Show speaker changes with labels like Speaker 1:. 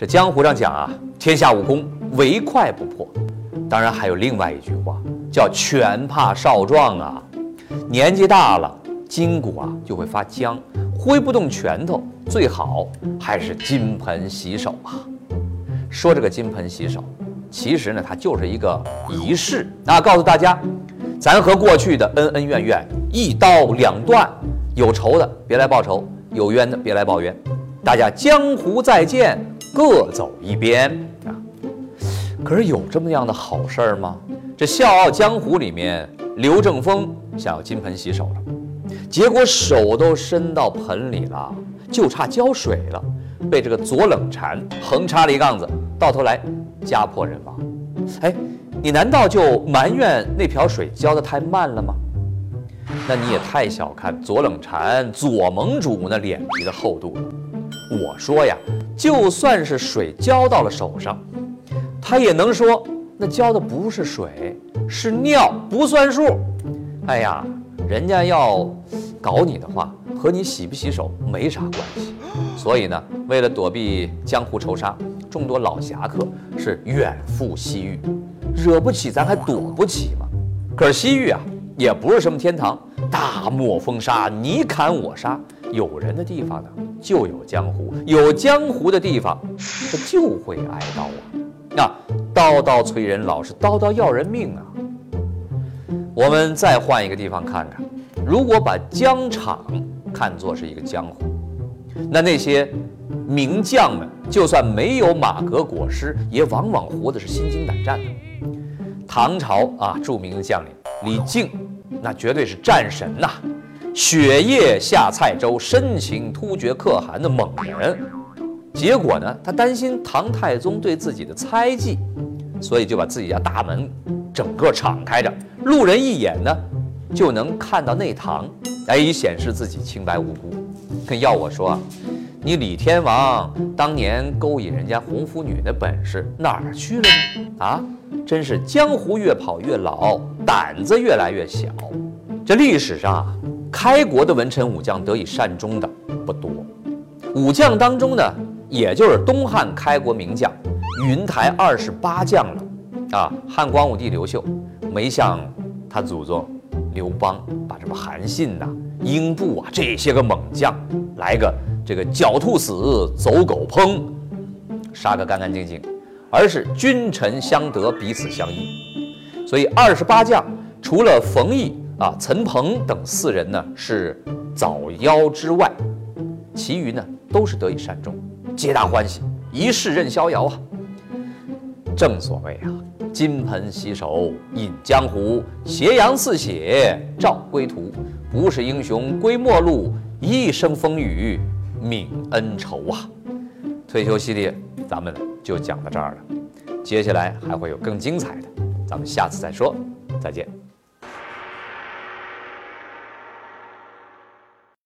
Speaker 1: 这江湖上讲啊，天下武功唯快不破。当然还有另外一句话，叫拳怕少壮啊。年纪大了，筋骨啊就会发僵，挥不动拳头，最好还是金盆洗手啊。说这个金盆洗手，其实呢，它就是一个仪式那，告诉大家，咱和过去的恩恩怨怨一刀两断，有仇的别来报仇，有冤的别来报冤，大家江湖再见，各走一边啊。可是有这么样的好事儿吗？这《笑傲江湖》里面，刘正风想要金盆洗手了，结果手都伸到盆里了，就差浇水了，被这个左冷禅横插了一杠子，到头来家破人亡。哎，你难道就埋怨那瓢水浇得太慢了吗？那你也太小看左冷禅左盟主那脸皮的厚度了。我说呀，就算是水浇到了手上。他也能说，那浇的不是水，是尿，不算数。哎呀，人家要搞你的话，和你洗不洗手没啥关系。所以呢，为了躲避江湖仇杀，众多老侠客是远赴西域，惹不起咱还躲不起吗？可是西域啊，也不是什么天堂，大漠风沙，你砍我杀，有人的地方呢，就有江湖，有江湖的地方，他就会挨刀啊。那刀刀催人老是刀刀要人命啊！我们再换一个地方看看，如果把疆场看作是一个江湖，那那些名将们，就算没有马革裹尸，也往往活的是心惊胆战的。唐朝啊，著名的将领李靖，那绝对是战神呐！雪夜下蔡州，深情突厥可汗的猛人。结果呢，他担心唐太宗对自己的猜忌，所以就把自己家大门整个敞开着，路人一眼呢就能看到内堂，来以显示自己清白无辜。可要我说啊，你李天王当年勾引人家红拂女的本事哪儿去了呢？啊，真是江湖越跑越老，胆子越来越小。这历史上啊，开国的文臣武将得以善终的不多，武将当中呢。也就是东汉开国名将，云台二十八将了，啊，汉光武帝刘秀没像他祖宗刘邦把什么韩信呐、英布啊这些个猛将来个这个狡兔死，走狗烹，杀个干干净净，而是君臣相得，彼此相依。所以二十八将除了冯异啊、陈鹏等四人呢是早夭之外，其余呢都是得以善终。皆大欢喜，一世任逍遥啊！正所谓啊，金盆洗手饮江湖，斜阳似血照归途。不是英雄归末路，一生风雨泯恩仇啊！退休系列咱们就讲到这儿了，接下来还会有更精彩的，咱们下次再说，再见。